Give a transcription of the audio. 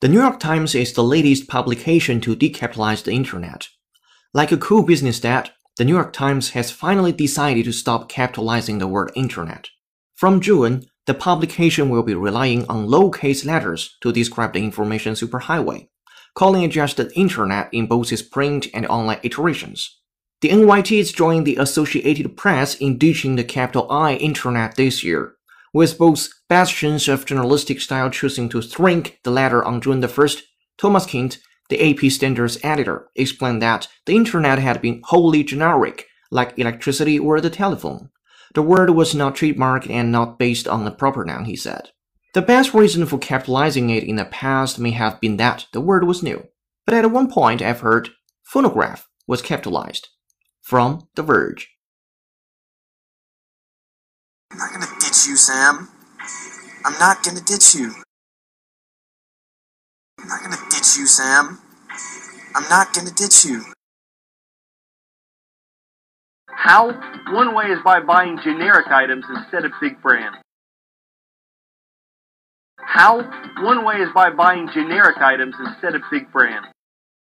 The New York Times is the latest publication to decapitalize the internet. Like a cool business dad, the New York Times has finally decided to stop capitalizing the word internet. From June, the publication will be relying on low case letters to describe the information superhighway, calling it just the internet in both its print and online iterations. The NYT is joining the Associated Press in ditching the capital I internet this year with both bastions of journalistic style choosing to shrink the latter on June the 1st. Thomas Kent, the AP Standards editor, explained that the internet had been wholly generic, like electricity or the telephone. The word was not trademarked and not based on a proper noun, he said. The best reason for capitalizing it in the past may have been that the word was new. But at one point I've heard phonograph was capitalized from The Verge. I'm not gonna ditch you, Sam. I'm not gonna ditch you. I'm not gonna ditch you, Sam. I'm not gonna ditch you. How? One way is by buying generic items instead of big brand. How? One way is by buying generic items instead of big brand.